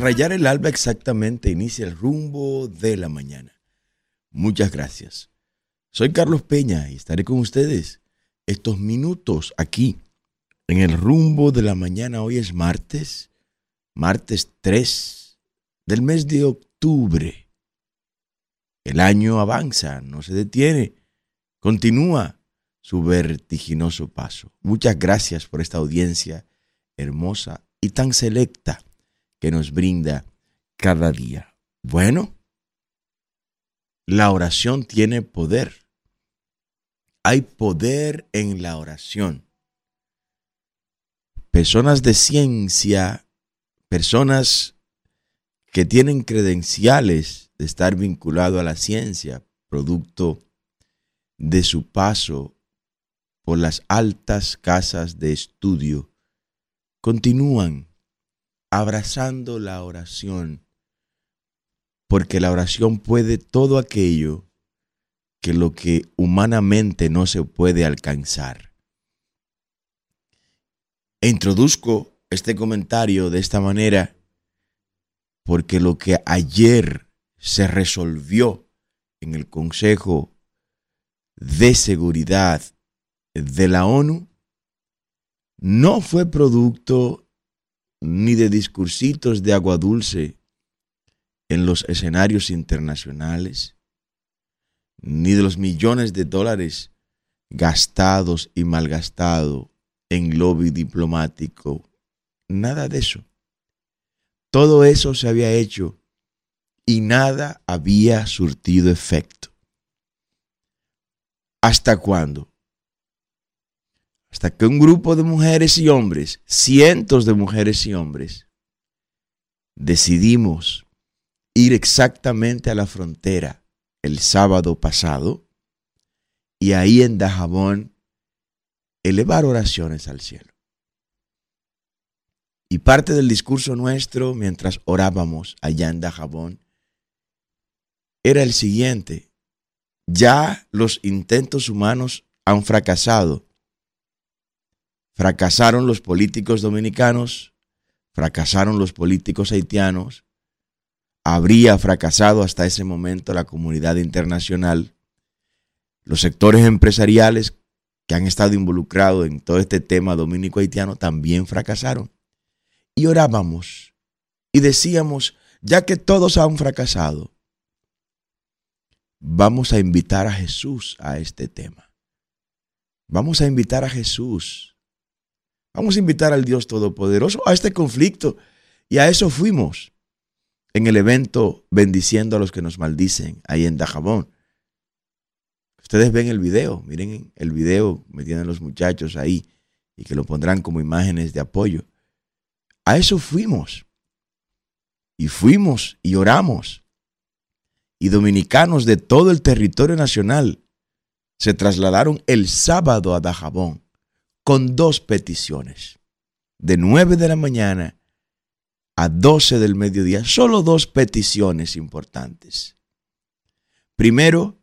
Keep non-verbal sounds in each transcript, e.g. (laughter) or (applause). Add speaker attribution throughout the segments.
Speaker 1: Rayar el alba exactamente inicia el rumbo de la mañana. Muchas gracias. Soy Carlos Peña y estaré con ustedes estos minutos aquí en el rumbo de la mañana. Hoy es martes, martes 3 del mes de octubre. El año avanza, no se detiene, continúa su vertiginoso paso. Muchas gracias por esta audiencia hermosa y tan selecta que nos brinda cada día. Bueno, la oración tiene poder. Hay poder en la oración. Personas de ciencia, personas que tienen credenciales de estar vinculado a la ciencia, producto de su paso por las altas casas de estudio, continúan abrazando la oración, porque la oración puede todo aquello que lo que humanamente no se puede alcanzar. E introduzco este comentario de esta manera porque lo que ayer se resolvió en el Consejo de Seguridad de la ONU no fue producto ni de discursitos de agua dulce en los escenarios internacionales, ni de los millones de dólares gastados y malgastados en lobby diplomático, nada de eso. Todo eso se había hecho y nada había surtido efecto. ¿Hasta cuándo? Hasta que un grupo de mujeres y hombres, cientos de mujeres y hombres, decidimos ir exactamente a la frontera el sábado pasado y ahí en Dajabón elevar oraciones al cielo. Y parte del discurso nuestro mientras orábamos allá en Dajabón era el siguiente. Ya los intentos humanos han fracasado Fracasaron los políticos dominicanos, fracasaron los políticos haitianos, habría fracasado hasta ese momento la comunidad internacional, los sectores empresariales que han estado involucrados en todo este tema dominico-haitiano también fracasaron. Y orábamos y decíamos, ya que todos han fracasado, vamos a invitar a Jesús a este tema. Vamos a invitar a Jesús Vamos a invitar al Dios Todopoderoso a este conflicto. Y a eso fuimos en el evento bendiciendo a los que nos maldicen ahí en Dajabón. Ustedes ven el video, miren el video, me tienen los muchachos ahí y que lo pondrán como imágenes de apoyo. A eso fuimos. Y fuimos y oramos. Y dominicanos de todo el territorio nacional se trasladaron el sábado a Dajabón con dos peticiones. De 9 de la mañana a 12 del mediodía, solo dos peticiones importantes. Primero,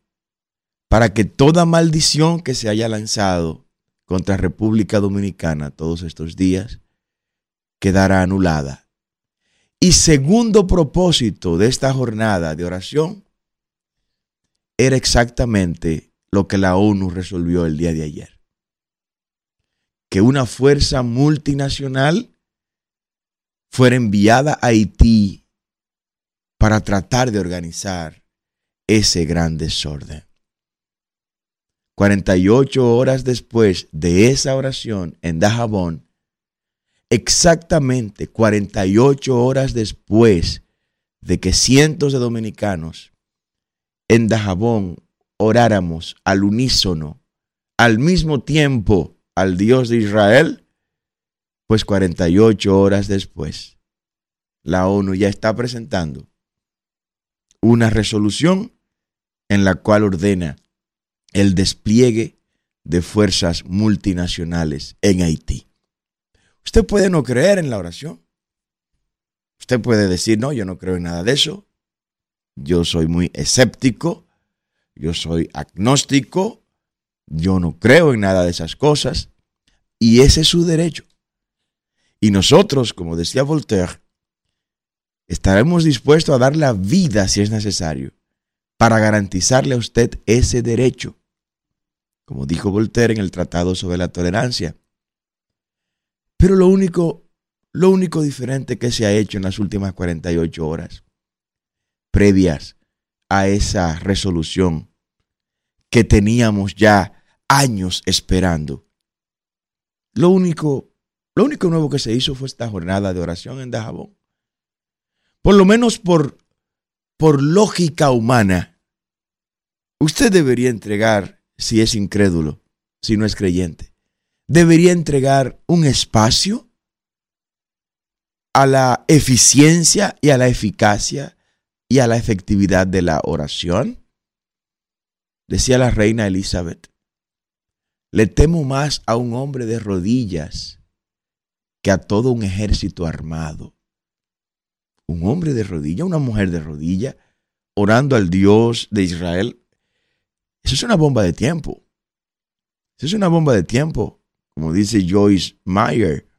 Speaker 1: para que toda maldición que se haya lanzado contra República Dominicana todos estos días quedara anulada. Y segundo propósito de esta jornada de oración era exactamente lo que la ONU resolvió el día de ayer que una fuerza multinacional fuera enviada a Haití para tratar de organizar ese gran desorden. 48 horas después de esa oración en Dajabón, exactamente 48 horas después de que cientos de dominicanos en Dajabón oráramos al unísono, al mismo tiempo, al Dios de Israel? Pues 48 horas después, la ONU ya está presentando una resolución en la cual ordena el despliegue de fuerzas multinacionales en Haití. Usted puede no creer en la oración. Usted puede decir, no, yo no creo en nada de eso. Yo soy muy escéptico. Yo soy agnóstico. Yo no creo en nada de esas cosas y ese es su derecho. Y nosotros, como decía Voltaire, estaremos dispuestos a dar la vida si es necesario para garantizarle a usted ese derecho, como dijo Voltaire en el Tratado sobre la Tolerancia. Pero lo único, lo único diferente que se ha hecho en las últimas 48 horas, previas a esa resolución que teníamos ya años esperando, lo único, lo único nuevo que se hizo fue esta jornada de oración en Dajabón. Por lo menos por, por lógica humana, usted debería entregar, si es incrédulo, si no es creyente, debería entregar un espacio a la eficiencia y a la eficacia y a la efectividad de la oración. Decía la reina Elizabeth, le temo más a un hombre de rodillas que a todo un ejército armado. Un hombre de rodilla, una mujer de rodilla, orando al Dios de Israel. Eso es una bomba de tiempo. Eso es una bomba de tiempo. Como dice Joyce Meyer,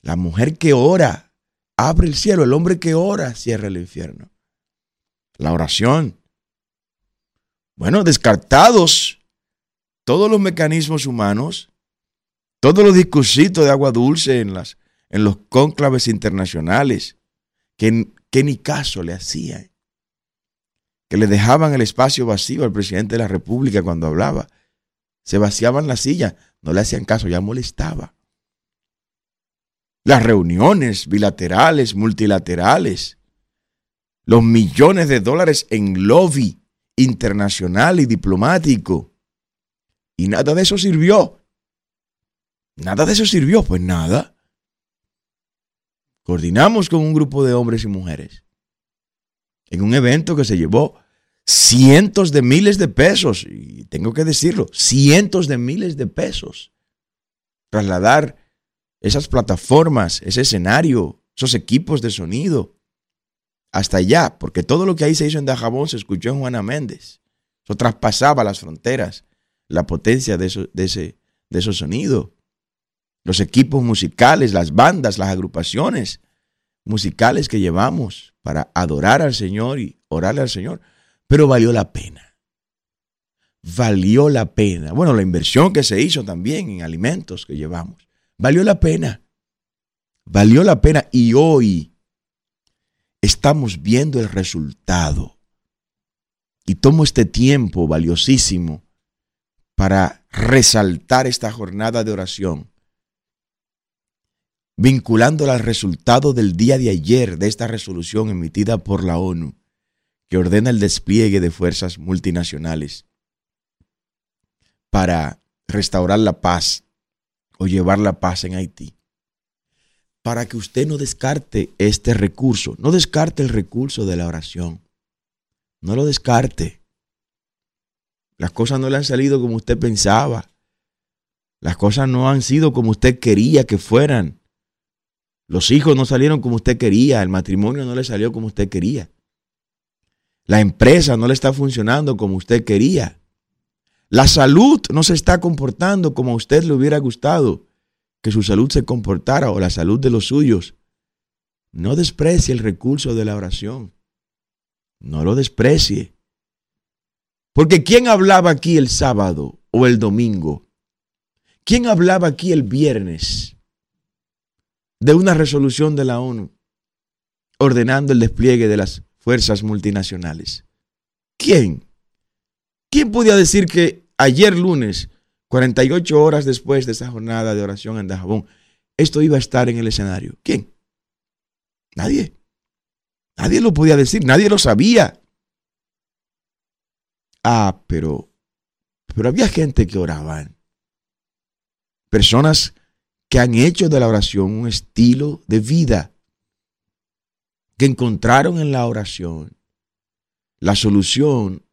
Speaker 1: la mujer que ora abre el cielo, el hombre que ora cierra el infierno. La oración. Bueno, descartados todos los mecanismos humanos, todos los discursitos de agua dulce en, las, en los cónclaves internacionales, que, que ni caso le hacían, que le dejaban el espacio vacío al presidente de la República cuando hablaba. Se vaciaban la silla, no le hacían caso, ya molestaba. Las reuniones bilaterales, multilaterales, los millones de dólares en lobby internacional y diplomático, y nada de eso sirvió. Nada de eso sirvió, pues nada. Coordinamos con un grupo de hombres y mujeres en un evento que se llevó cientos de miles de pesos, y tengo que decirlo, cientos de miles de pesos. Trasladar esas plataformas, ese escenario, esos equipos de sonido, hasta allá, porque todo lo que ahí se hizo en Dajabón se escuchó en Juana Méndez. Eso traspasaba las fronteras la potencia de, de, ese, de esos sonidos. Los equipos musicales, las bandas, las agrupaciones musicales que llevamos para adorar al Señor y orarle al Señor. Pero valió la pena. Valió la pena. Bueno, la inversión que se hizo también en alimentos que llevamos. Valió la pena. Valió la pena. Y hoy estamos viendo el resultado. Y tomo este tiempo valiosísimo para resaltar esta jornada de oración, vinculándola al resultado del día de ayer de esta resolución emitida por la ONU, que ordena el despliegue de fuerzas multinacionales para restaurar la paz o llevar la paz en Haití. Para que usted no descarte este recurso, no descarte el recurso de la oración, no lo descarte. Las cosas no le han salido como usted pensaba. Las cosas no han sido como usted quería que fueran. Los hijos no salieron como usted quería. El matrimonio no le salió como usted quería. La empresa no le está funcionando como usted quería. La salud no se está comportando como a usted le hubiera gustado que su salud se comportara o la salud de los suyos. No desprecie el recurso de la oración. No lo desprecie. Porque ¿quién hablaba aquí el sábado o el domingo? ¿Quién hablaba aquí el viernes de una resolución de la ONU ordenando el despliegue de las fuerzas multinacionales? ¿Quién? ¿Quién podía decir que ayer lunes, 48 horas después de esa jornada de oración en Dajabón, esto iba a estar en el escenario? ¿Quién? Nadie. Nadie lo podía decir, nadie lo sabía. Ah, pero, pero había gente que oraban. Personas que han hecho de la oración un estilo de vida, que encontraron en la oración la solución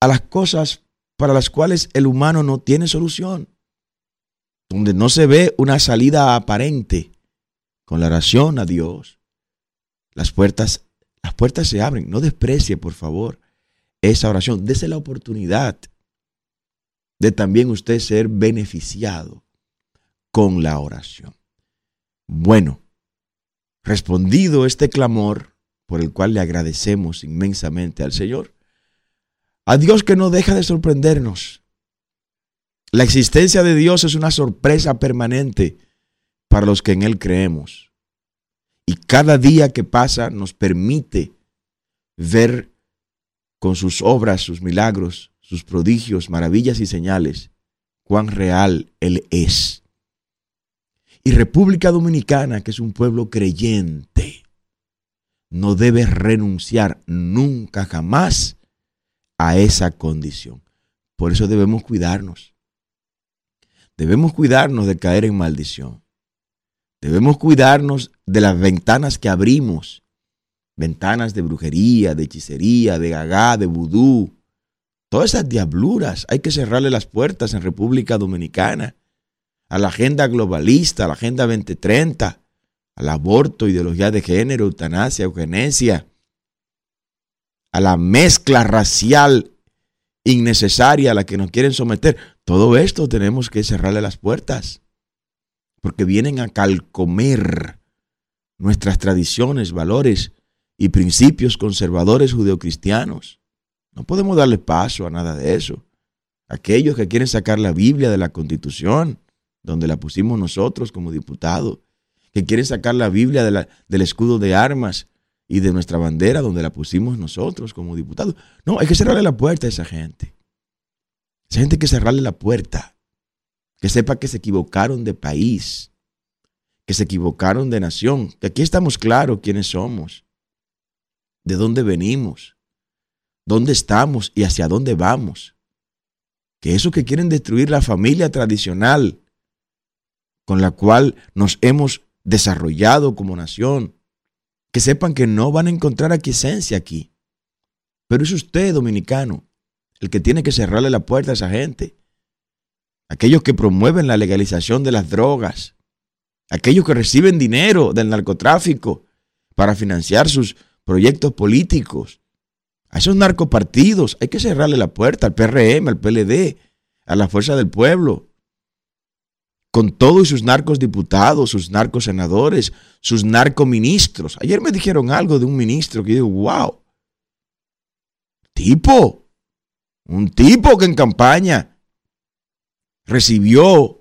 Speaker 1: a las cosas para las cuales el humano no tiene solución, donde no se ve una salida aparente con la oración a Dios. Las puertas, las puertas se abren, no desprecie, por favor, esa oración. Dese la oportunidad de también usted ser beneficiado con la oración. Bueno, respondido este clamor, por el cual le agradecemos inmensamente al Señor, a Dios que no deja de sorprendernos. La existencia de Dios es una sorpresa permanente para los que en Él creemos. Y cada día que pasa nos permite ver con sus obras, sus milagros, sus prodigios, maravillas y señales, cuán real Él es. Y República Dominicana, que es un pueblo creyente, no debe renunciar nunca jamás a esa condición. Por eso debemos cuidarnos. Debemos cuidarnos de caer en maldición. Debemos cuidarnos de las ventanas que abrimos. Ventanas de brujería, de hechicería, de gagá, de vudú. Todas esas diabluras hay que cerrarle las puertas en República Dominicana. A la agenda globalista, a la agenda 2030, al aborto, ideología de género, eutanasia, eugenesia, a la mezcla racial innecesaria a la que nos quieren someter. Todo esto tenemos que cerrarle las puertas, porque vienen a calcomer nuestras tradiciones, valores y principios conservadores judeocristianos. No podemos darle paso a nada de eso. Aquellos que quieren sacar la Biblia de la Constitución, donde la pusimos nosotros como diputados, que quieren sacar la Biblia del escudo de armas y de nuestra bandera donde la pusimos nosotros como diputados. No, hay que cerrarle la puerta a esa gente. Esa gente hay que cerrarle la puerta. Que sepa que se equivocaron de país, que se equivocaron de nación, que aquí estamos claros quiénes somos, de dónde venimos, dónde estamos y hacia dónde vamos. Que eso que quieren destruir la familia tradicional con la cual nos hemos desarrollado como nación, que sepan que no van a encontrar aquiescencia aquí. Pero es usted, dominicano, el que tiene que cerrarle la puerta a esa gente. Aquellos que promueven la legalización de las drogas, aquellos que reciben dinero del narcotráfico para financiar sus proyectos políticos, a esos narcopartidos hay que cerrarle la puerta al PRM, al PLD, a la Fuerza del Pueblo, con todos sus narcos diputados, sus narcos senadores, sus narcoministros. Ayer me dijeron algo de un ministro que yo digo, wow, tipo, un tipo que en campaña recibió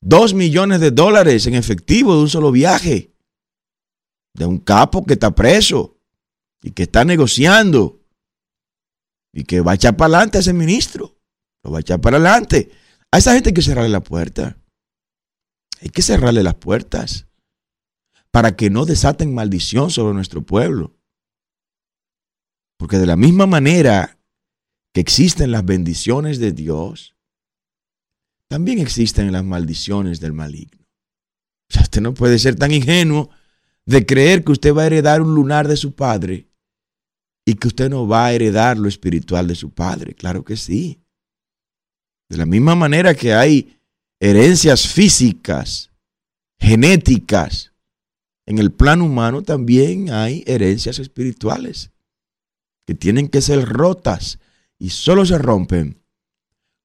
Speaker 1: dos millones de dólares en efectivo de un solo viaje, de un capo que está preso y que está negociando y que va a echar para adelante a ese ministro, lo va a echar para adelante. A esa gente hay que cerrarle la puerta. Hay que cerrarle las puertas para que no desaten maldición sobre nuestro pueblo. Porque de la misma manera que existen las bendiciones de Dios, también existen las maldiciones del maligno. O sea, usted no puede ser tan ingenuo de creer que usted va a heredar un lunar de su padre y que usted no va a heredar lo espiritual de su padre. Claro que sí. De la misma manera que hay herencias físicas, genéticas. En el plano humano también hay herencias espirituales que tienen que ser rotas y solo se rompen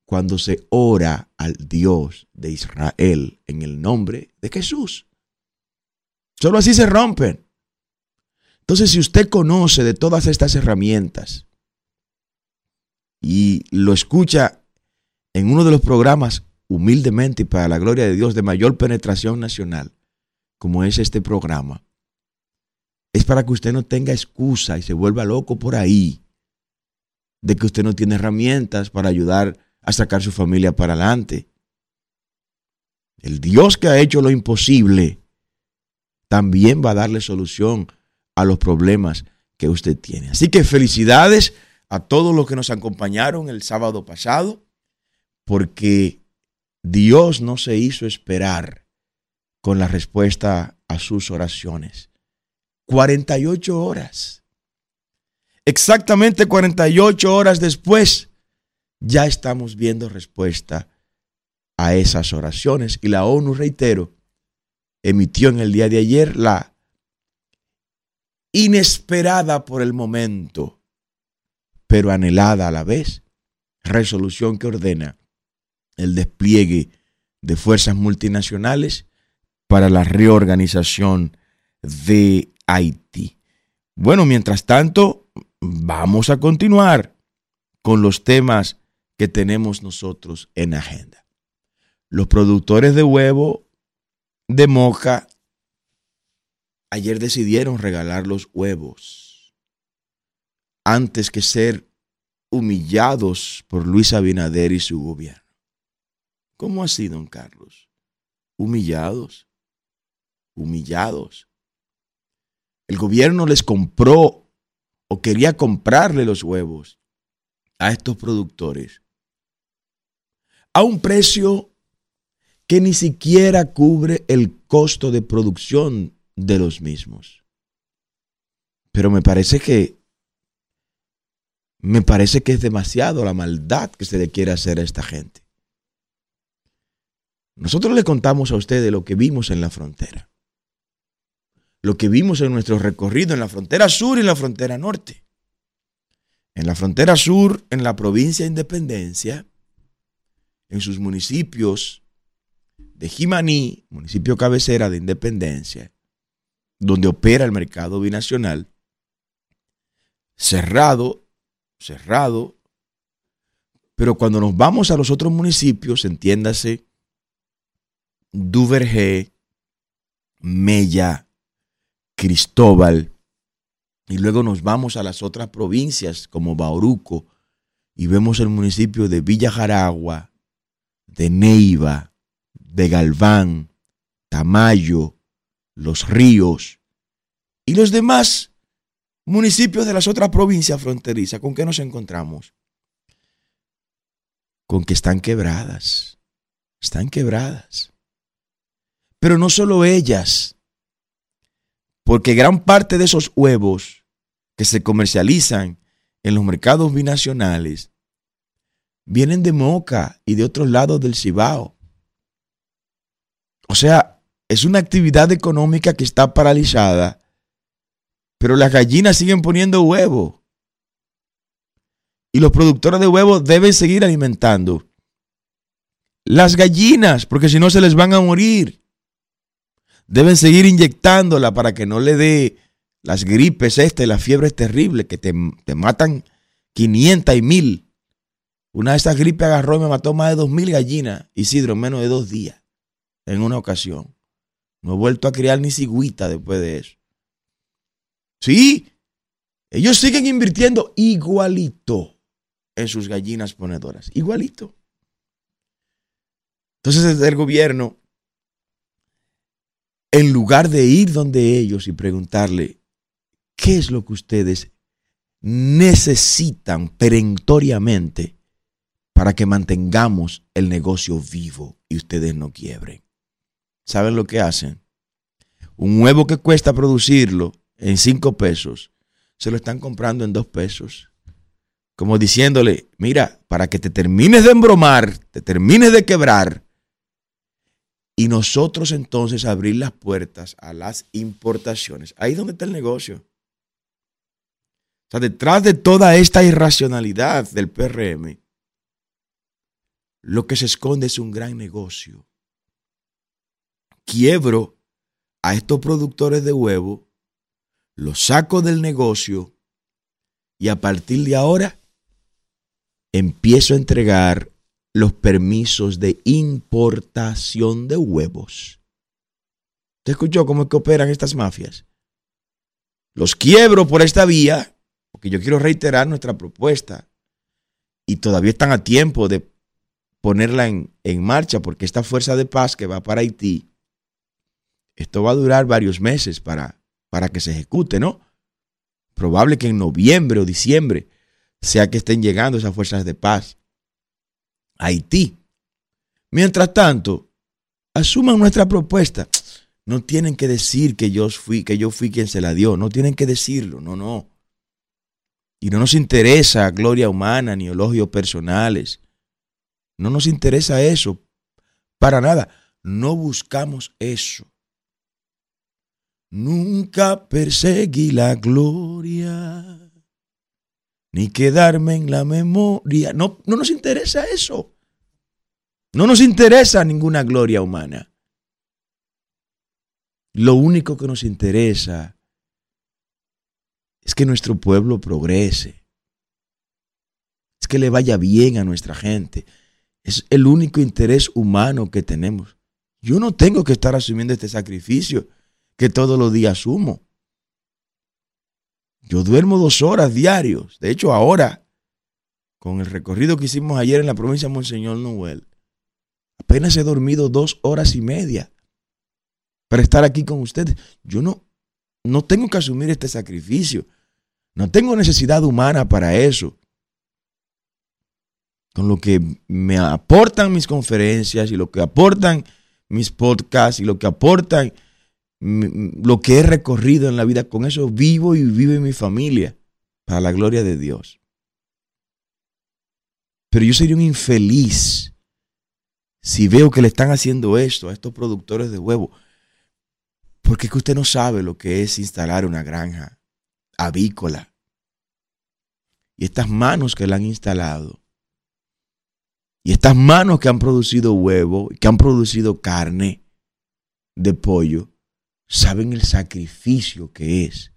Speaker 1: cuando se ora al Dios de Israel en el nombre de Jesús. Solo así se rompen. Entonces, si usted conoce de todas estas herramientas y lo escucha en uno de los programas humildemente y para la gloria de Dios de mayor penetración nacional, como es este programa, es para que usted no tenga excusa y se vuelva loco por ahí de que usted no tiene herramientas para ayudar a sacar su familia para adelante. El Dios que ha hecho lo imposible también va a darle solución a los problemas que usted tiene. Así que felicidades a todos los que nos acompañaron el sábado pasado, porque Dios no se hizo esperar con la respuesta a sus oraciones. 48 horas. Exactamente 48 horas después, ya estamos viendo respuesta a esas oraciones. Y la ONU, reitero, emitió en el día de ayer la inesperada por el momento, pero anhelada a la vez, resolución que ordena el despliegue de fuerzas multinacionales para la reorganización de Haití. Bueno, mientras tanto, vamos a continuar con los temas que tenemos nosotros en agenda. Los productores de huevo de Moca ayer decidieron regalar los huevos antes que ser humillados por Luis Abinader y su gobierno. ¿Cómo así, don Carlos? Humillados, humillados. El gobierno les compró o quería comprarle los huevos a estos productores a un precio que ni siquiera cubre el costo de producción de los mismos. Pero me parece que me parece que es demasiado la maldad que se le quiere hacer a esta gente. Nosotros le contamos a ustedes lo que vimos en la frontera. Lo que vimos en nuestro recorrido en la frontera sur y en la frontera norte. En la frontera sur, en la provincia de Independencia, en sus municipios de Jimaní, municipio cabecera de Independencia, donde opera el mercado binacional, cerrado, cerrado, pero cuando nos vamos a los otros municipios, entiéndase, Duvergé, Mella, Cristóbal, y luego nos vamos a las otras provincias como Bauruco y vemos el municipio de Villa Jaragua, de Neiva, de Galván, Tamayo, Los Ríos y los demás municipios de las otras provincias fronterizas. ¿Con qué nos encontramos? Con que están quebradas. Están quebradas. Pero no solo ellas, porque gran parte de esos huevos que se comercializan en los mercados binacionales vienen de Moca y de otros lados del Cibao. O sea, es una actividad económica que está paralizada, pero las gallinas siguen poniendo huevo. Y los productores de huevos deben seguir alimentando las gallinas, porque si no se les van a morir. Deben seguir inyectándola para que no le dé las gripes este, las fiebres terribles que te, te matan 500 y mil. Una de esas gripes agarró y me mató más de dos mil gallinas, Isidro, en menos de dos días, en una ocasión. No he vuelto a criar ni cigüita después de eso. Sí, ellos siguen invirtiendo igualito en sus gallinas ponedoras, igualito. Entonces el gobierno, en lugar de ir donde ellos y preguntarle, ¿qué es lo que ustedes necesitan perentoriamente para que mantengamos el negocio vivo y ustedes no quiebren? ¿Saben lo que hacen? Un huevo que cuesta producirlo en cinco pesos, se lo están comprando en dos pesos. Como diciéndole, mira, para que te termines de embromar, te termines de quebrar, y nosotros entonces abrir las puertas a las importaciones. Ahí es donde está el negocio. O sea, detrás de toda esta irracionalidad del PRM, lo que se esconde es un gran negocio. Quiebro a estos productores de huevo, los saco del negocio y a partir de ahora empiezo a entregar los permisos de importación de huevos. ¿Te escuchó cómo es que operan estas mafias? Los quiebro por esta vía, porque yo quiero reiterar nuestra propuesta. Y todavía están a tiempo de ponerla en, en marcha, porque esta fuerza de paz que va para Haití, esto va a durar varios meses para, para que se ejecute, ¿no? Probable que en noviembre o diciembre sea que estén llegando esas fuerzas de paz. Haití. Mientras tanto, asuman nuestra propuesta. No tienen que decir que yo fui, que yo fui quien se la dio. No tienen que decirlo. No, no. Y no nos interesa gloria humana ni elogios personales. No nos interesa eso. Para nada. No buscamos eso. Nunca perseguí la gloria ni quedarme en la memoria. No, no nos interesa eso. No nos interesa ninguna gloria humana. Lo único que nos interesa es que nuestro pueblo progrese. Es que le vaya bien a nuestra gente. Es el único interés humano que tenemos. Yo no tengo que estar asumiendo este sacrificio que todos los días asumo. Yo duermo dos horas diarios. De hecho, ahora, con el recorrido que hicimos ayer en la provincia de Monseñor Noel, apenas he dormido dos horas y media para estar aquí con ustedes. Yo no, no tengo que asumir este sacrificio. No tengo necesidad humana para eso con lo que me aportan mis conferencias y lo que aportan mis podcasts y lo que aportan lo que he recorrido en la vida, con eso vivo y vive mi familia para la gloria de Dios. Pero yo sería un infeliz si veo que le están haciendo esto a estos productores de huevo, porque es que usted no sabe lo que es instalar una granja avícola. Y estas manos que la han instalado y estas manos que han producido huevo, que han producido carne de pollo, saben el sacrificio que es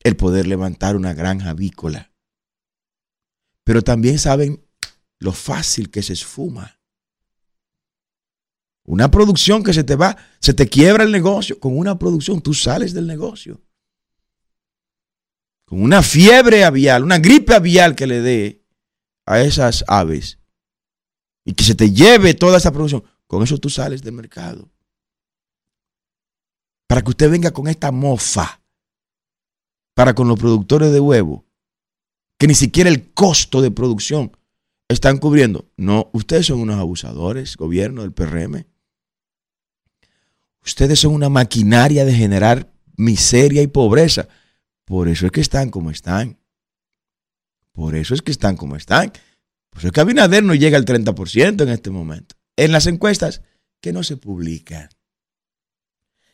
Speaker 1: el poder levantar una granja avícola. Pero también saben lo fácil que se esfuma. Una producción que se te va, se te quiebra el negocio. Con una producción tú sales del negocio. Con una fiebre avial, una gripe avial que le dé a esas aves, y que se te lleve toda esa producción, con eso tú sales del mercado. Para que usted venga con esta mofa, para con los productores de huevo, que ni siquiera el costo de producción están cubriendo. No, ustedes son unos abusadores, gobierno del PRM. Ustedes son una maquinaria de generar miseria y pobreza. Por eso es que están como están. Por eso es que están como están. Pues es que Abinader no llega al 30% en este momento. En las encuestas que no se publican.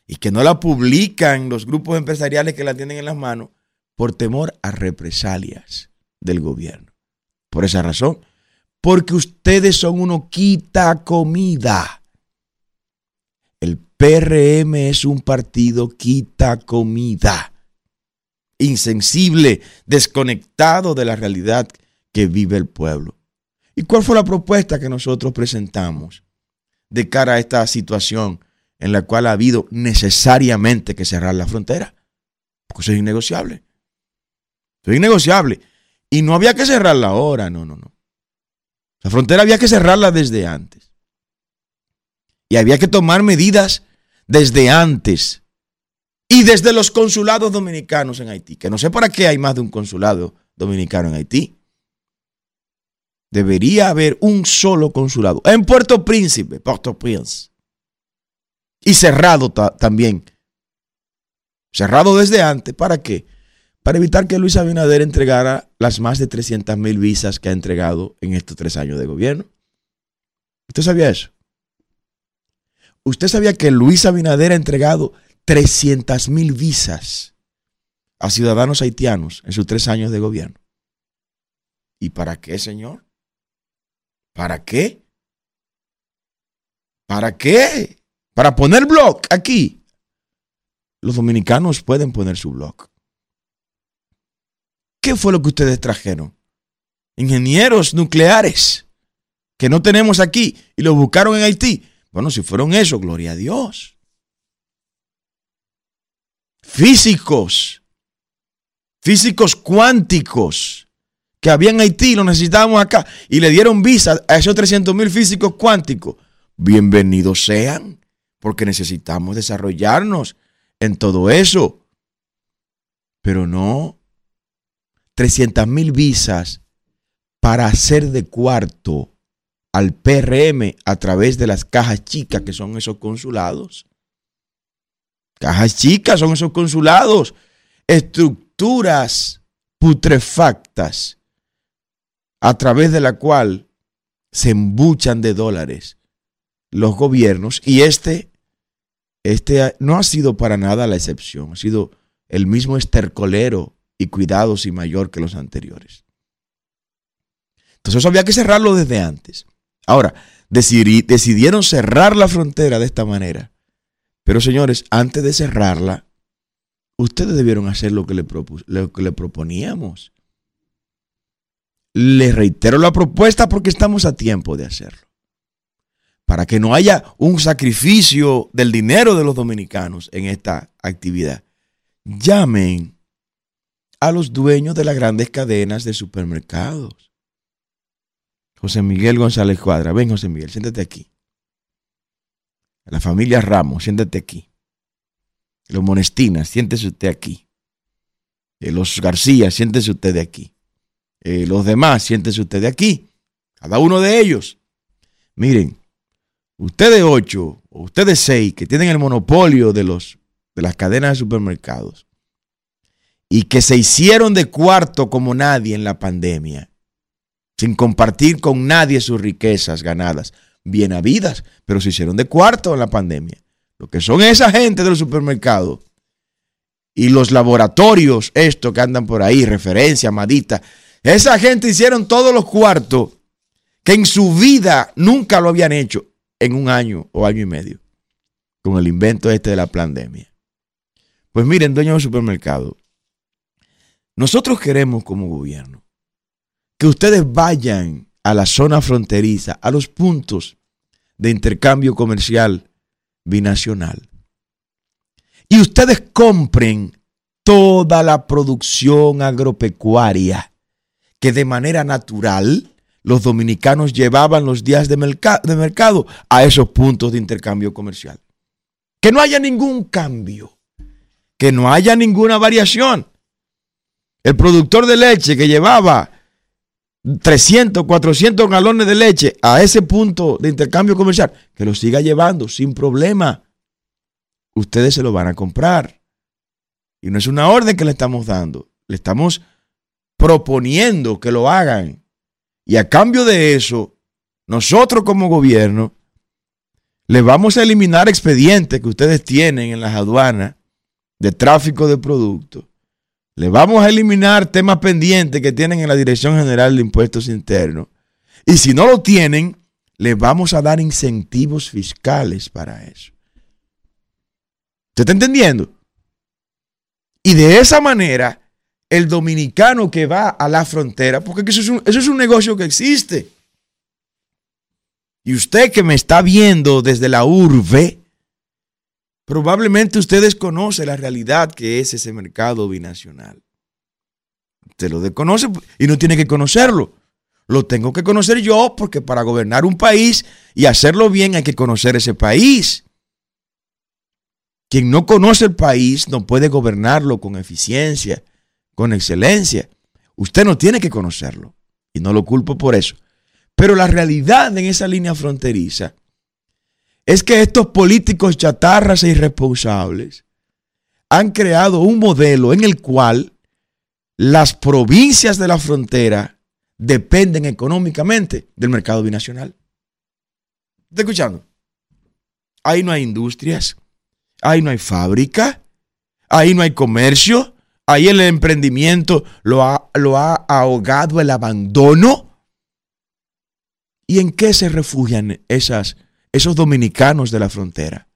Speaker 1: Y que no la publican los grupos empresariales que la tienen en las manos por temor a represalias del gobierno. Por esa razón, porque ustedes son uno quita comida. El PRM es un partido quita comida. Insensible, desconectado de la realidad que vive el pueblo. ¿Y cuál fue la propuesta que nosotros presentamos de cara a esta situación en la cual ha habido necesariamente que cerrar la frontera? Porque eso es innegociable. Eso es innegociable. Y no había que cerrarla ahora, no, no, no. La frontera había que cerrarla desde antes. Y había que tomar medidas desde antes. Y desde los consulados dominicanos en Haití. Que no sé para qué hay más de un consulado dominicano en Haití debería haber un solo consulado. En Puerto Príncipe, Puerto Prince. Y cerrado también. Cerrado desde antes. ¿Para qué? Para evitar que Luis Abinader entregara las más de 300 mil visas que ha entregado en estos tres años de gobierno. ¿Usted sabía eso? ¿Usted sabía que Luis Abinader ha entregado 300 mil visas a ciudadanos haitianos en sus tres años de gobierno? ¿Y para qué, señor? ¿Para qué? ¿Para qué? Para poner blog aquí. Los dominicanos pueden poner su blog. ¿Qué fue lo que ustedes trajeron? Ingenieros nucleares que no tenemos aquí y los buscaron en Haití. Bueno, si fueron eso, gloria a Dios. Físicos, físicos cuánticos que había en Haití, lo necesitábamos acá, y le dieron visa a esos 300 mil físicos cuánticos. Bienvenidos sean, porque necesitamos desarrollarnos en todo eso. Pero no 300 mil visas para hacer de cuarto al PRM a través de las cajas chicas que son esos consulados. Cajas chicas son esos consulados. Estructuras putrefactas a través de la cual se embuchan de dólares los gobiernos y este, este no ha sido para nada la excepción, ha sido el mismo estercolero y cuidados y mayor que los anteriores. Entonces eso había que cerrarlo desde antes. Ahora, decidieron cerrar la frontera de esta manera Pero señores, antes de cerrarla, ustedes debieron hacer lo que le, lo que le proponíamos. Les reitero la propuesta porque estamos a tiempo de hacerlo. Para que no haya un sacrificio del dinero de los dominicanos en esta actividad. Llamen a los dueños de las grandes cadenas de supermercados. José Miguel González Cuadra, ven José Miguel, siéntate aquí. La familia Ramos, siéntate aquí. Los Monestinas, siéntese usted aquí. Eh, los García, siéntese usted de aquí. Eh, los demás, siéntese usted de aquí. Cada uno de ellos. Miren, ustedes ocho o ustedes seis que tienen el monopolio de, los, de las cadenas de supermercados y que se hicieron de cuarto como nadie en la pandemia, sin compartir con nadie sus riquezas ganadas, bien habidas, pero se hicieron de cuarto en la pandemia. Lo que son esa gente de los supermercados y los laboratorios, esto que andan por ahí, referencia, amadita, esa gente hicieron todos los cuartos que en su vida nunca lo habían hecho en un año o año y medio con el invento este de la pandemia. Pues miren, dueños de supermercado, nosotros queremos como gobierno que ustedes vayan a la zona fronteriza, a los puntos de intercambio comercial binacional. Y ustedes compren toda la producción agropecuaria que de manera natural los dominicanos llevaban los días de, mercado a esos puntos de intercambio comercial. Que no haya ningún cambio, que no haya ninguna variación. El productor de leche que llevaba 300, 400 galones de leche a ese punto de intercambio comercial, que lo siga llevando sin problema. Ustedes se lo van a comprar. Y no es una orden que le estamos dando, le estamos proponiendo que lo hagan. Y a cambio de eso, nosotros como gobierno, le vamos a eliminar expedientes que ustedes tienen en las aduanas de tráfico de productos le vamos a eliminar temas pendientes que tienen en la Dirección General de Impuestos Internos. Y si no lo tienen, le vamos a dar incentivos fiscales para eso. ¿Usted está entendiendo? Y de esa manera, el dominicano que va a la frontera, porque eso es un, eso es un negocio que existe. Y usted que me está viendo desde la urbe, Probablemente ustedes conocen la realidad que es ese mercado binacional. Usted lo desconoce y no tiene que conocerlo. Lo tengo que conocer yo porque para gobernar un país y hacerlo bien hay que conocer ese país. Quien no conoce el país no puede gobernarlo con eficiencia, con excelencia. Usted no tiene que conocerlo y no lo culpo por eso. Pero la realidad en esa línea fronteriza es que estos políticos chatarras e irresponsables han creado un modelo en el cual las provincias de la frontera dependen económicamente del mercado binacional. ¿Está escuchando? Ahí no hay industrias, ahí no hay fábrica, ahí no hay comercio, ahí el emprendimiento lo ha, lo ha ahogado el abandono. ¿Y en qué se refugian esas esos dominicanos de la frontera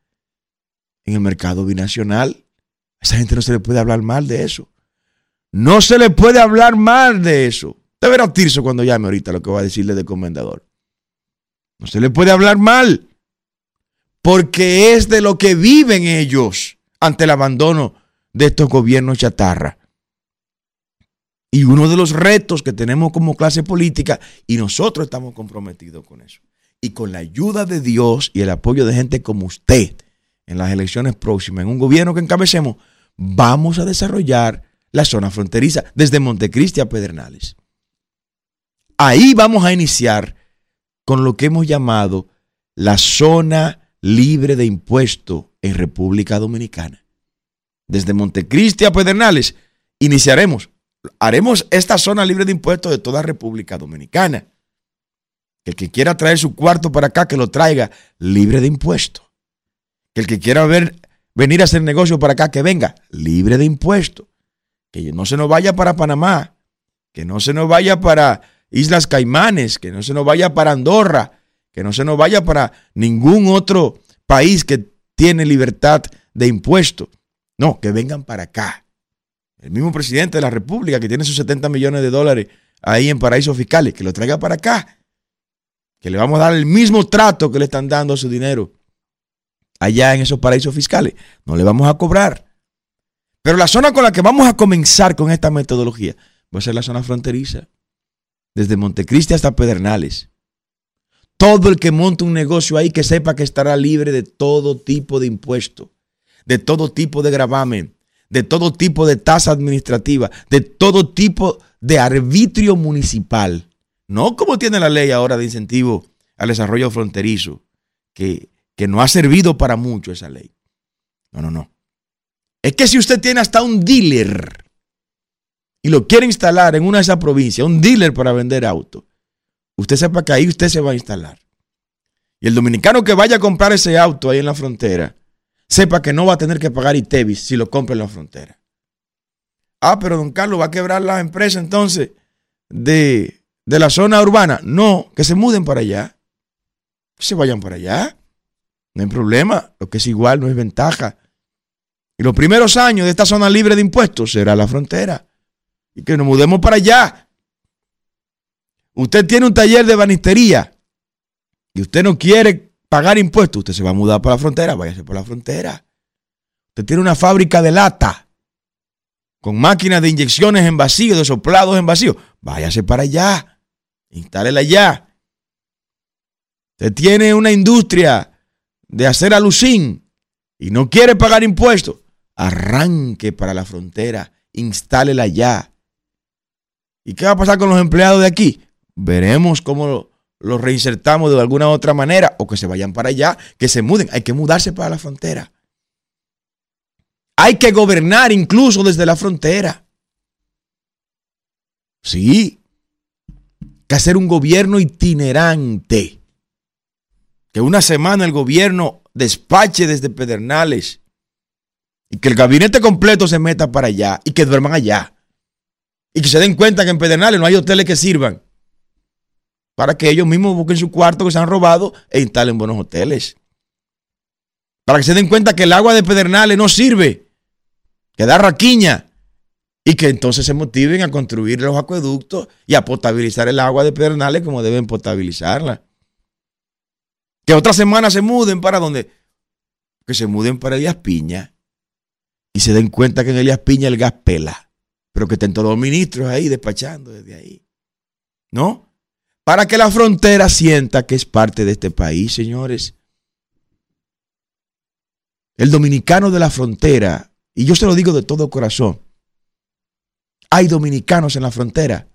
Speaker 1: en el mercado binacional. A esa gente no se le puede hablar mal de eso. No se le puede hablar mal de eso. Verá Tirso cuando llame ahorita lo que va a decirle de comendador. No se le puede hablar mal. Porque es de lo que viven ellos ante el abandono de estos gobiernos chatarra. Y uno de los retos que tenemos como clase política, y nosotros estamos comprometidos con eso, y con la ayuda de Dios y el apoyo de gente como usted en las elecciones próximas, en un gobierno que encabecemos, vamos a desarrollar la zona fronteriza desde Montecristi a Pedernales. Ahí vamos a iniciar con lo que hemos llamado la zona libre de impuesto en República Dominicana. Desde Montecristi a Pedernales iniciaremos, haremos esta zona libre de impuestos de toda República Dominicana. Que el que quiera traer su cuarto para acá, que lo traiga libre de impuestos. Que el que quiera venir a hacer negocio para acá, que venga libre de impuestos. Que no se nos vaya para Panamá. Que no se nos vaya para Islas Caimanes. Que no se nos vaya para Andorra. Que no se nos vaya para ningún otro país que tiene libertad de impuesto. No, que vengan para acá. El mismo presidente de la República que tiene sus 70 millones de dólares ahí en paraísos fiscales, que lo traiga para acá. Que le vamos a dar el mismo trato que le están dando a su dinero allá en esos paraísos fiscales. No le vamos a cobrar. Pero la zona con la que vamos a comenzar con esta metodología va a ser la zona fronteriza. Desde Montecristi hasta Pedernales. Todo el que monte un negocio ahí que sepa que estará libre de todo tipo de impuesto, de todo tipo de gravamen, de todo tipo de tasa administrativa, de todo tipo de arbitrio municipal. No como tiene la ley ahora de incentivo al desarrollo fronterizo, que, que no ha servido para mucho esa ley. No, no, no. Es que si usted tiene hasta un dealer y lo quiere instalar en una de esas provincias, un dealer para vender autos, usted sepa que ahí usted se va a instalar. Y el dominicano que vaya a comprar ese auto ahí en la frontera, sepa que no va a tener que pagar ITEVIS si lo compra en la frontera. Ah, pero don Carlos va a quebrar la empresa entonces de, de la zona urbana. No, que se muden para allá. Que se vayan para allá. No hay problema. Lo que es igual no es ventaja. Y los primeros años de esta zona libre de impuestos será la frontera. Y que nos mudemos para allá. Usted tiene un taller de banistería y usted no quiere pagar impuestos, usted se va a mudar para la frontera, váyase por la frontera. Usted tiene una fábrica de lata con máquinas de inyecciones en vacío, de soplados en vacío, váyase para allá, instálela allá. Usted tiene una industria de hacer alucín y no quiere pagar impuestos, arranque para la frontera, instálela allá. ¿Y qué va a pasar con los empleados de aquí? Veremos cómo los reinsertamos de alguna otra manera o que se vayan para allá, que se muden. Hay que mudarse para la frontera. Hay que gobernar incluso desde la frontera. Sí. Que hacer un gobierno itinerante. Que una semana el gobierno despache desde Pedernales y que el gabinete completo se meta para allá y que duerman allá. Y que se den cuenta que en Pedernales no hay hoteles que sirvan para que ellos mismos busquen su cuarto que se han robado e instalen buenos hoteles. Para que se den cuenta que el agua de Pedernales no sirve, que da raquiña y que entonces se motiven a construir los acueductos y a potabilizar el agua de Pedernales como deben potabilizarla. Que otra semana se muden para donde, que se muden para Elías Piña y se den cuenta que en Elías Piña el gas pela, pero que estén todos los ministros ahí despachando desde ahí. ¿No? Para que la frontera sienta que es parte de este país, señores. El dominicano de la frontera, y yo se lo digo de todo corazón, hay dominicanos en la frontera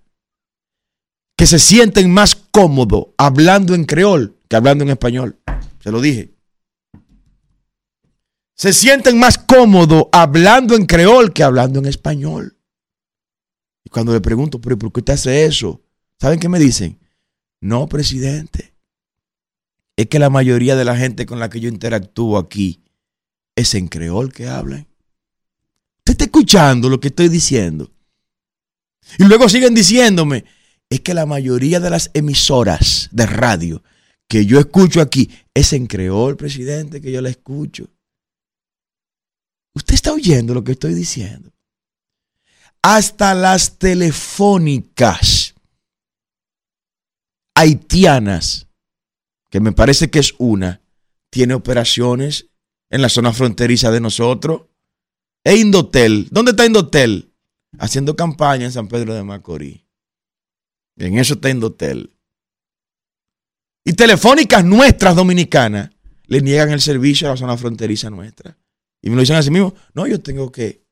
Speaker 1: que se sienten más cómodos hablando en creol que hablando en español. Se lo dije. Se sienten más cómodos hablando en creol que hablando en español. Y cuando le pregunto, ¿pero por qué usted hace eso? ¿Saben qué me dicen? No, presidente. Es que la mayoría de la gente con la que yo interactúo aquí es en creol que hablan. Usted está escuchando lo que estoy diciendo. Y luego siguen diciéndome, es que la mayoría de las emisoras de radio que yo escucho aquí es en creol, presidente, que yo la escucho. Usted está oyendo lo que estoy diciendo. Hasta las telefónicas haitianas, que me parece que es una, tiene operaciones en la zona fronteriza de nosotros. E Indotel, ¿dónde está Indotel? Haciendo campaña en San Pedro de Macorís. En eso está Indotel. Y telefónicas nuestras dominicanas le niegan el servicio a la zona fronteriza nuestra. Y me lo dicen así mismo. No, yo tengo que.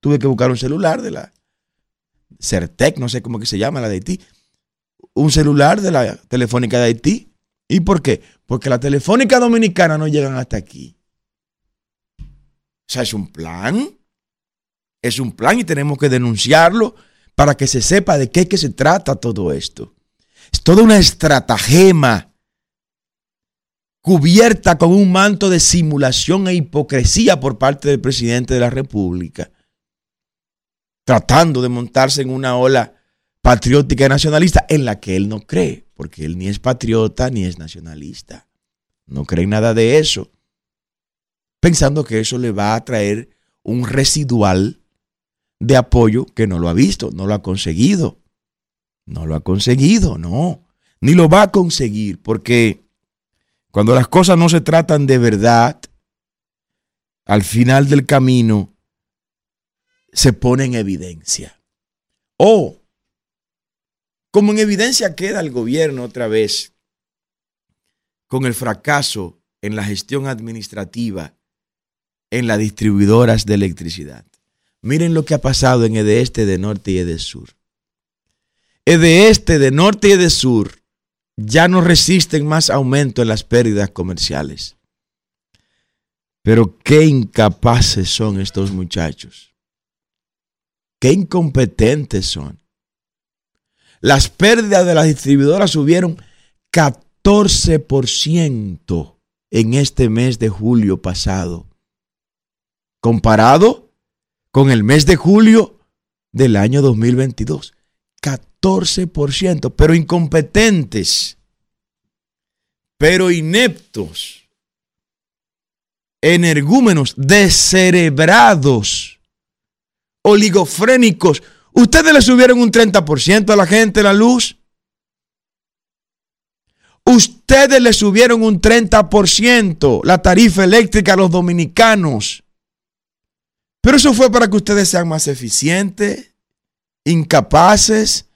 Speaker 1: Tuve que buscar un celular de la Certec, no sé cómo que se llama, la de Haití un celular de la Telefónica de Haití. ¿Y por qué? Porque la Telefónica Dominicana no llegan hasta aquí. O sea, es un plan. Es un plan y tenemos que denunciarlo para que se sepa de qué que se trata todo esto. Es toda una estratagema cubierta con un manto de simulación e hipocresía por parte del presidente de la República, tratando de montarse en una ola patriótica y nacionalista en la que él no cree, porque él ni es patriota ni es nacionalista. No cree en nada de eso. pensando que eso le va a traer un residual de apoyo que no lo ha visto, no lo ha conseguido. No lo ha conseguido, no. Ni lo va a conseguir, porque cuando las cosas no se tratan de verdad, al final del camino se pone en evidencia. O, como en evidencia queda el gobierno otra vez con el fracaso en la gestión administrativa en las distribuidoras de electricidad. Miren lo que ha pasado en Este, de Norte y Sur. Este, de Norte y Sur ya no resisten más aumento en las pérdidas comerciales. Pero qué incapaces son estos muchachos. Qué incompetentes son. Las pérdidas de las distribuidoras subieron 14% en este mes de julio pasado, comparado con el mes de julio del año 2022. 14%, pero incompetentes, pero ineptos, energúmenos, descerebrados, oligofrénicos. ¿Ustedes le subieron un 30% a la gente la luz? Ustedes le subieron un 30% la tarifa eléctrica a los dominicanos. Pero eso fue para que ustedes sean más eficientes, incapaces.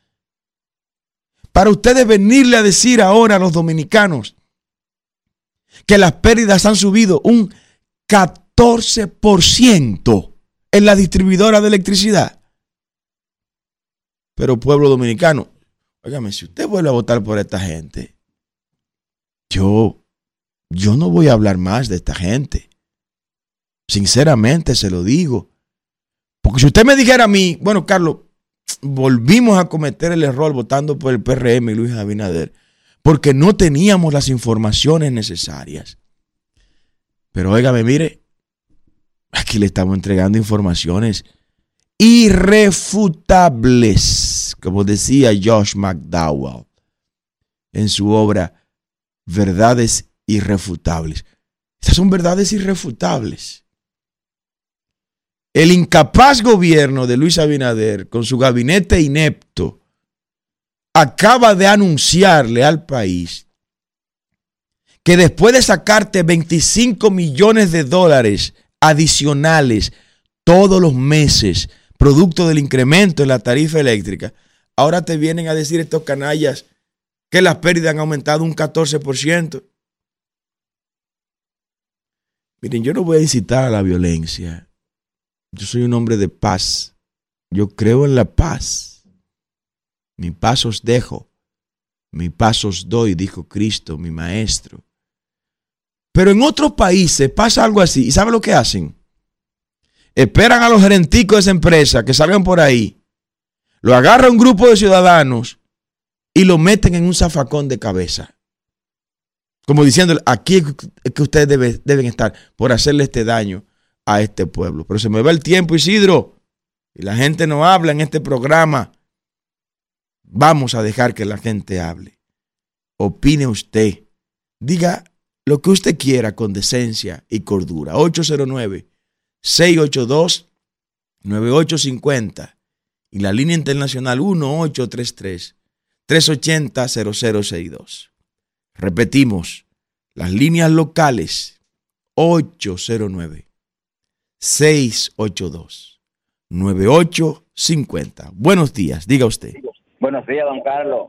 Speaker 1: Para ustedes venirle a decir ahora a los dominicanos que las pérdidas han subido un 14% en la distribuidora de electricidad. Pero pueblo dominicano, óigame, si usted vuelve a votar por esta gente, yo, yo no voy a hablar más de esta gente. Sinceramente se lo digo. Porque si usted me dijera a mí, bueno, Carlos, volvimos a cometer el error votando por el PRM y Luis Abinader, porque no teníamos las informaciones necesarias. Pero óigame, mire, aquí le estamos entregando informaciones irrefutables, como decía Josh McDowell en su obra Verdades Irrefutables. Estas son verdades irrefutables. El incapaz gobierno de Luis Abinader, con su gabinete inepto, acaba de anunciarle al país que después de sacarte 25 millones de dólares adicionales todos los meses, producto del incremento en la tarifa eléctrica, ahora te vienen a decir estos canallas que las pérdidas han aumentado un 14%. Miren, yo no voy a incitar a la violencia. Yo soy un hombre de paz. Yo creo en la paz. Mi paz os dejo. Mi paz os doy, dijo Cristo, mi maestro. Pero en otros países pasa algo así. ¿Y sabe lo que hacen? Esperan a los gerenticos de esa empresa que salgan por ahí. Lo agarra un grupo de ciudadanos y lo meten en un zafacón de cabeza. Como diciendo, aquí es que ustedes deben estar por hacerle este daño a este pueblo. Pero se me va el tiempo, Isidro, y la gente no habla en este programa. Vamos a dejar que la gente hable. Opine usted. Diga lo que usted quiera con decencia y cordura. 809-682-9850 y la línea internacional 1833-380-0062. Repetimos, las líneas locales 809 682-9850. Buenos días, diga usted.
Speaker 2: Buenos días, don Carlos.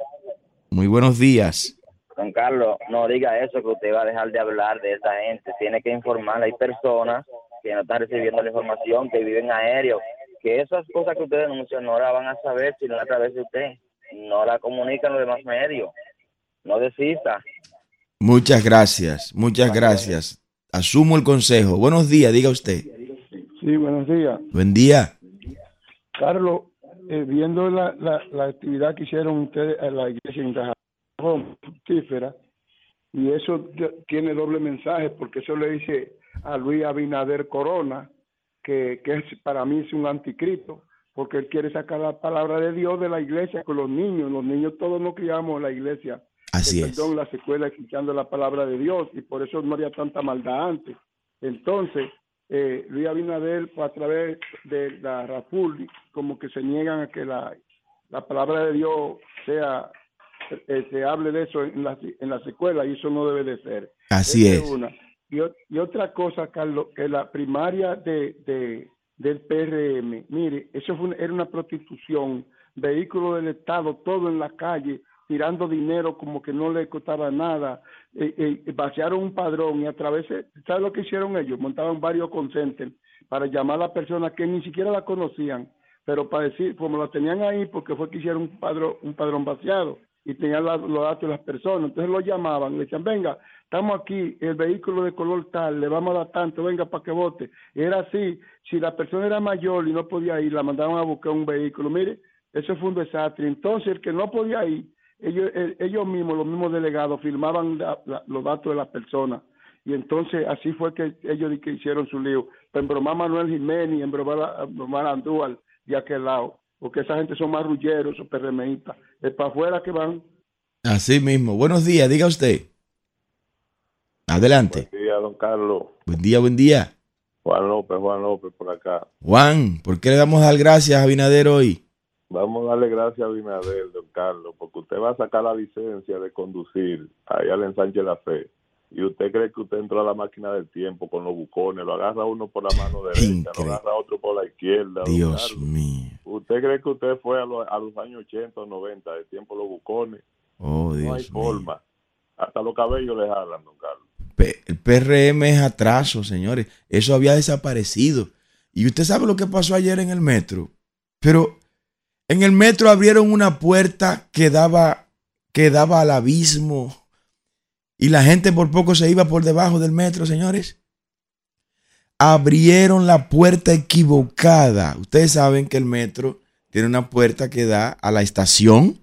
Speaker 1: Muy buenos días.
Speaker 2: Don Carlos, no diga eso que usted va a dejar de hablar de esa gente. Tiene que informar. Hay personas que no están recibiendo la información, que viven aéreo, que esas cosas que usted denuncia no la van a saber si no a través de usted. No la comunican los demás medios. No desista.
Speaker 1: Muchas gracias, muchas gracias. Asumo el consejo. Buenos días, diga usted.
Speaker 3: Sí, buenos días.
Speaker 1: Buen día.
Speaker 3: Carlos, eh, viendo la, la, actividad que hicieron ustedes en la iglesia fructífera, y eso tiene doble mensaje, porque eso le dice a Luis Abinader Corona, que, que es, para mí es un anticristo, porque él quiere sacar la palabra de Dios de la iglesia con los niños. Los niños todos nos criamos en la iglesia.
Speaker 1: Así eh, es.
Speaker 3: Perdón, las escuelas escuchando la palabra de Dios, y por eso no había tanta maldad antes Entonces, eh, Luis Abinader, a través de la RAFUL, como que se niegan a que la, la palabra de Dios sea, eh, se hable de eso en la, en las escuelas y eso no debe de ser.
Speaker 1: Así es.
Speaker 3: Una. Y, otra cosa, Carlos, que la primaria de, de del PRM, mire, eso fue era una prostitución, vehículo del Estado, todo en la calle, tirando dinero como que no le costaba nada, eh, eh, vaciaron un padrón y a través, de, ¿sabes lo que hicieron ellos? Montaban varios consenten para llamar a personas que ni siquiera la conocían, pero para decir, como la tenían ahí, porque fue que hicieron un padrón, un padrón vaciado y tenían los datos de las personas, entonces lo llamaban, le decían, venga, estamos aquí, el vehículo de color tal, le vamos a dar tanto, venga para que vote. Era así, si la persona era mayor y no podía ir, la mandaban a buscar un vehículo. Mire, eso fue un desastre. Entonces, el que no podía ir, ellos, ellos mismos, los mismos delegados, firmaban los datos de las personas. Y entonces así fue que ellos que hicieron su lío. Embromar Manuel Jiménez, embromar a Andúal de aquel lado. Porque esa gente son marrulleros, esos PRMistas. Es para afuera que van.
Speaker 1: Así mismo. Buenos días, diga usted. Adelante.
Speaker 4: Buen día, don Carlos.
Speaker 1: Buen día, buen día.
Speaker 4: Juan López, Juan López por acá.
Speaker 1: Juan, ¿por qué le damos a dar gracias a Abinader hoy?
Speaker 4: Vamos a darle gracias a Abinader, don Carlos, porque usted va a sacar la licencia de conducir allá al ensanche la fe. Y usted cree que usted entró a la máquina del tiempo con los bucones, lo agarra uno por la mano derecha, lo agarra otro por la izquierda.
Speaker 1: Dios mío.
Speaker 4: ¿Usted cree que usted fue a, los años 80 o 90, de tiempo los bucones?
Speaker 1: Oh, Dios
Speaker 4: no hay forma. Hasta los cabellos le jalan, don Carlos.
Speaker 1: El PRM es atraso, señores. Eso había desaparecido. Y usted sabe lo que pasó ayer en el metro. Pero en el metro abrieron una puerta que daba, que daba al abismo. Y la gente por poco se iba por debajo del metro, señores. Abrieron la puerta equivocada. Ustedes saben que el metro tiene una puerta que da a la estación.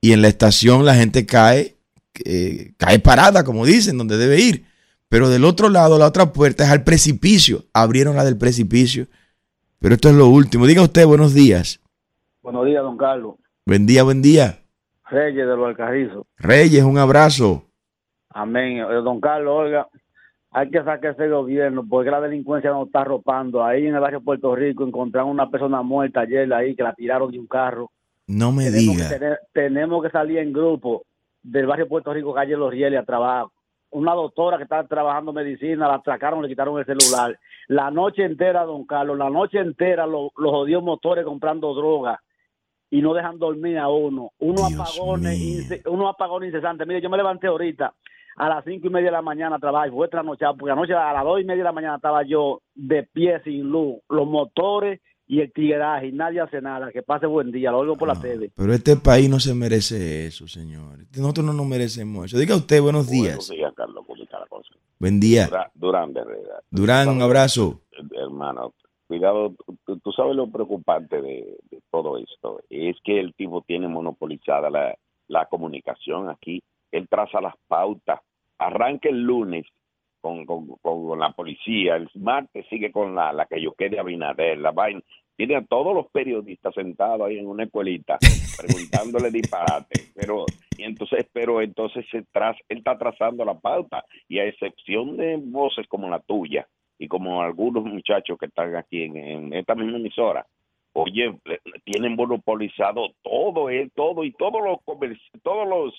Speaker 1: Y en la estación la gente cae eh, cae parada, como dicen, donde debe ir. Pero del otro lado, la otra puerta es al precipicio. Abrieron la del precipicio. Pero esto es lo último. Diga usted, buenos días.
Speaker 5: Buenos días, don Carlos.
Speaker 1: Buen día, buen día.
Speaker 5: Reyes de los Alcarrizos.
Speaker 1: Reyes, un abrazo.
Speaker 5: Amén. Eh, don Carlos, oiga, hay que sacar ese gobierno porque la delincuencia nos está arropando. Ahí en el barrio de Puerto Rico encontraron una persona muerta ayer ahí que la tiraron de un carro.
Speaker 1: No me diga.
Speaker 5: tenemos que salir en grupo del barrio Puerto Rico, calle Los Rieles, a trabajar. Una doctora que estaba trabajando medicina, la atracaron, le quitaron el celular. La noche entera, don Carlos, la noche entera los jodió motores comprando droga y no dejan dormir a uno. Uno apagones, uno apagón incesante. Mire, yo me levanté ahorita a las cinco y media de la mañana a trabajar, fue trasnochado, porque anoche a las dos y media de la mañana estaba yo de pie sin luz. Los motores y el tigueraje y nadie hace nada. Que pase buen día, lo oigo por la TV.
Speaker 1: Pero este país no se merece eso, señor. Nosotros no nos merecemos eso. Diga usted buenos días.
Speaker 4: Buenos días, Carlos.
Speaker 1: Buen día.
Speaker 4: Durán,
Speaker 1: Durán, un abrazo.
Speaker 4: Hermano, cuidado, tú, sabes lo preocupante de, todo esto. Es que el tipo tiene monopolizada la, la comunicación aquí. Él traza las pautas. Arranca el lunes con, con, la policía, el martes sigue con la, la que yo quede Abinader, la vaina. Tiene a todos los periodistas sentados ahí en una escuelita (laughs) preguntándole disparate, pero y entonces, pero entonces se tras, él está trazando la pauta y a excepción de voces como la tuya y como algunos muchachos que están aquí en esta misma emisora, oye, tienen monopolizado todo, eh, todo y todos los todos los,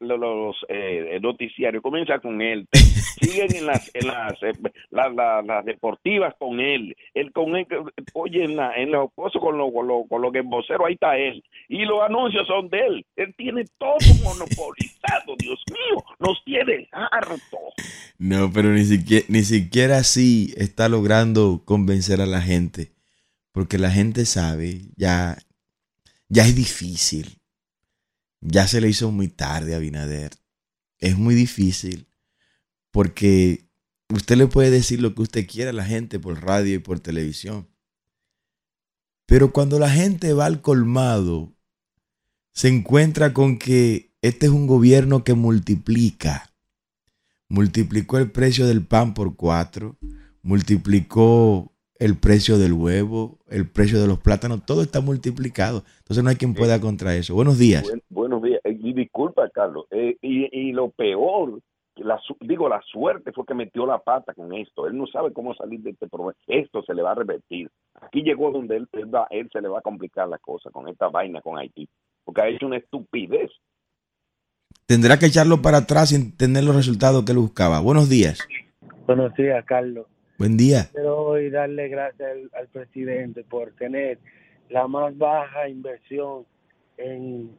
Speaker 4: los eh, noticiarios. Comienza con él, (laughs) siguen en las en las, eh, las deportivas con él, él con él, oye, en, la, en los con los con los con lo que vocero ahí está él. Y los anuncios son de él, él tiene todo (laughs) monopolizado, Dios mío, nos tiene harto.
Speaker 1: No, pero ni siquiera ni siquiera así está logrando convencer a la gente porque la gente sabe, ya, ya es difícil. Ya se le hizo muy tarde a Binader. Es muy difícil porque usted le puede decir lo que usted quiera a la gente por radio y por televisión. Pero cuando la gente va al colmado, se encuentra con que este es un gobierno que multiplica. Multiplicó el precio del pan por cuatro, multiplicó el precio del huevo, el precio de los plátanos, todo está multiplicado. Entonces no hay quien pueda contra eso. Buenos días.
Speaker 4: buenos días. Y disculpa, Carlos. Eh, y, lo peor la, digo, la suerte fue que metió la pata con esto. Él no sabe cómo salir de este problema. Esto se le va a revertir. Aquí llegó donde él, él, se le va a complicar la cosa con esta vaina con Haití, porque ha hecho una estupidez.
Speaker 1: Tendrá que echarlo para atrás sin tener los resultados que él buscaba. Buenos días.
Speaker 6: Buenos días, Carlos.
Speaker 1: Buen día.
Speaker 6: Quiero hoy darle gracias al, presidente por tener la más baja inversión en,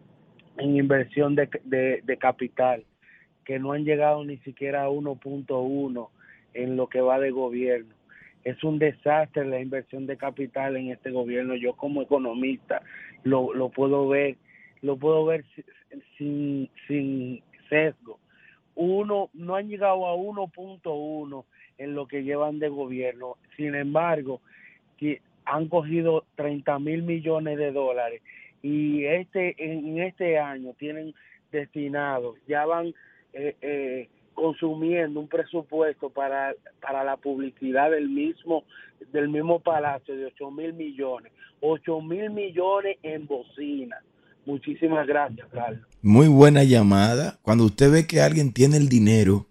Speaker 6: inversión de, de capital que no han llegado ni siquiera a 1.1 en lo que va de gobierno. Es un desastre la inversión de capital en este gobierno. Yo como economista lo, lo puedo ver, lo puedo ver sin, sin sesgo. Uno, no han llegado a 1.1 en lo que llevan de gobierno. Sin embargo, han cogido 30 mil millones de dólares y este en este año tienen destinados, ya van eh, eh, consumiendo un presupuesto para, para la publicidad del mismo del mismo palacio de 8 mil millones 8 mil millones en bocina. Muchísimas gracias Carlos.
Speaker 1: Muy buena llamada. Cuando usted ve que alguien tiene el dinero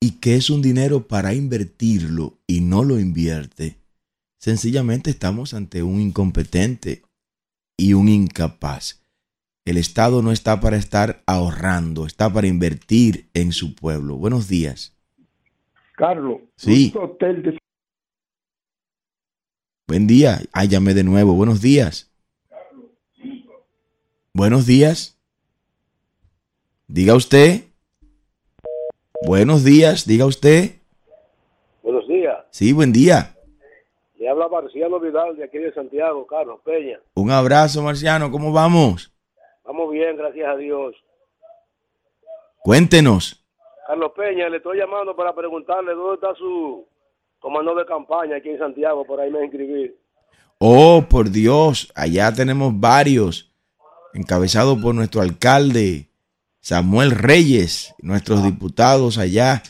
Speaker 1: y que es un dinero para invertirlo y no lo invierte sencillamente estamos ante un incompetente y un incapaz el Estado no está para estar ahorrando, está para invertir en su pueblo. Buenos días.
Speaker 3: Carlos.
Speaker 1: Sí. Buen día. Llamé de nuevo. Buenos días. Buenos días. Diga usted. Buenos días, diga usted.
Speaker 7: Buenos días.
Speaker 1: Sí, buen día.
Speaker 7: Le habla Marciano Vidal de aquí de Santiago, Carlos Peña.
Speaker 1: Un abrazo, Marciano. ¿Cómo vamos?
Speaker 7: Vamos bien, gracias a Dios.
Speaker 1: Cuéntenos.
Speaker 7: Carlos Peña, le estoy llamando para preguntarle dónde está su comando de campaña aquí en Santiago, por ahí me inscribí.
Speaker 1: Oh, por Dios, allá tenemos varios, encabezados por nuestro alcalde Samuel Reyes, nuestros diputados allá.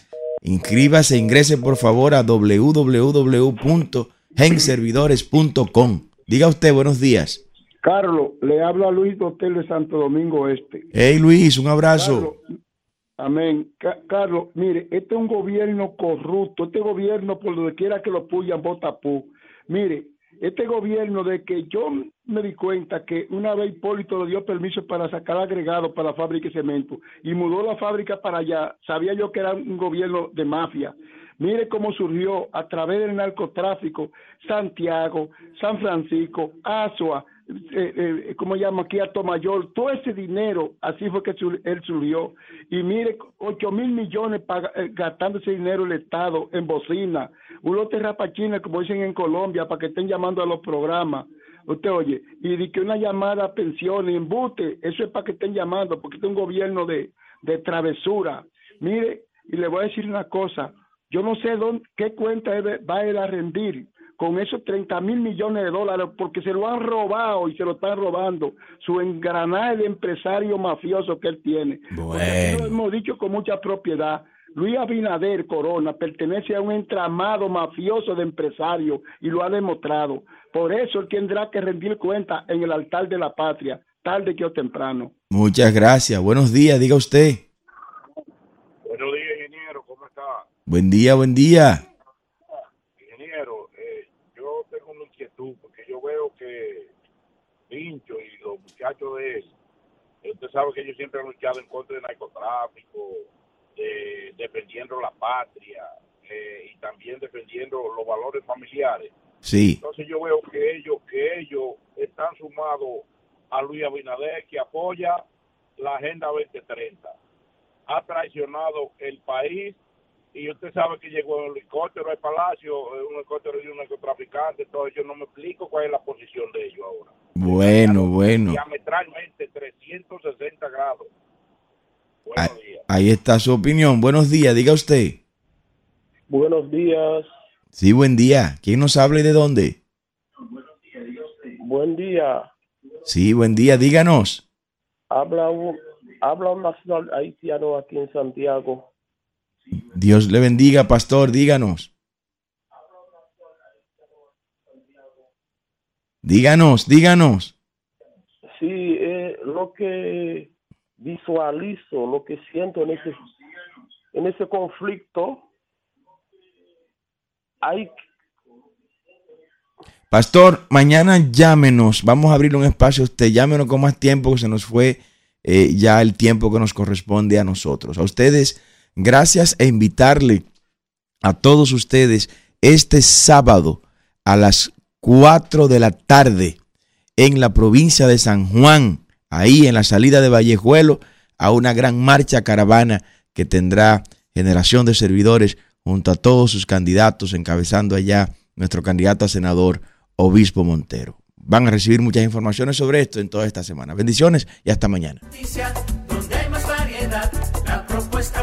Speaker 1: Inscríbase, ingrese por favor a www.genservidores.com. Diga usted, buenos días.
Speaker 3: Carlos, le habla Luis Hotel de Santo Domingo Este.
Speaker 1: Hey Luis, un abrazo.
Speaker 3: amén. Carlos, mire, este es un gobierno corrupto, este gobierno por donde quiera que lo puyan, vota Mire, este gobierno de que yo me di cuenta que una vez Hipólito le dio permiso para sacar agregado para la fábrica de cemento y mudó la fábrica para allá, sabía yo que era un gobierno de mafia. Mire cómo surgió a través del narcotráfico Santiago, San Francisco, Asua, eh, eh, ¿cómo llama aquí? a todo ese dinero, así fue que él surgió. Y mire, 8 mil millones eh, gastando ese dinero el Estado en bocina, un lote rapachina, como dicen en Colombia, para que estén llamando a los programas. Usted oye, y de que una llamada a pensiones, embute, eso es para que estén llamando, porque este es un gobierno de, de travesura. Mire, y le voy a decir una cosa, yo no sé dónde, qué cuenta va a ir a rendir con esos 30 mil millones de dólares porque se lo han robado y se lo están robando su engranaje de empresario mafioso que él tiene. Bueno. Lo hemos dicho con mucha propiedad. Luis Abinader Corona pertenece a un entramado mafioso de empresarios y lo ha demostrado. Por eso él tendrá que rendir cuenta en el altar de la patria, tarde que o temprano.
Speaker 1: Muchas gracias. Buenos días, diga usted.
Speaker 8: Buenos días, ingeniero. ¿Cómo está?
Speaker 1: Buen día, buen día.
Speaker 8: porque yo veo que Pincho y los muchachos de él, usted sabe que ellos siempre han luchado en contra del narcotráfico, defendiendo la patria eh, y también defendiendo los valores familiares.
Speaker 1: Sí.
Speaker 8: Entonces yo veo que ellos, que ellos están sumados a Luis Abinader, que apoya la Agenda 2030. Ha traicionado el país y usted sabe que llegó el helicóptero al palacio, un helicóptero de un narcotraficante, entonces yo no me explico cuál es la posición de ellos ahora.
Speaker 1: Bueno, bueno.
Speaker 8: Diametralmente 360 grados.
Speaker 1: Buenos ahí, días. ahí está su opinión. Buenos días, diga usted.
Speaker 7: Buenos días.
Speaker 1: Sí, buen día. ¿Quién nos habla y de dónde?
Speaker 7: Buen día.
Speaker 1: Sí, buen día, díganos.
Speaker 7: Habla un, habla un nacional haitiano aquí en Santiago.
Speaker 1: Dios le bendiga, pastor, díganos. Díganos, díganos.
Speaker 7: Sí, eh, lo que visualizo, lo que siento en este, en ese conflicto hay
Speaker 1: Pastor, mañana llámenos. Vamos a abrir un espacio a usted. Llámenos con más tiempo que se nos fue eh, ya el tiempo que nos corresponde a nosotros. A ustedes, gracias e invitarle a todos ustedes este sábado a las 4 de la tarde en la provincia de San Juan, ahí en la salida de Vallejuelo, a una gran marcha caravana que tendrá generación de servidores junto a todos sus candidatos, encabezando allá nuestro candidato a senador, Obispo Montero. Van a recibir muchas informaciones sobre esto en toda esta semana. Bendiciones y hasta mañana.
Speaker 9: Donde hay más variedad, la propuesta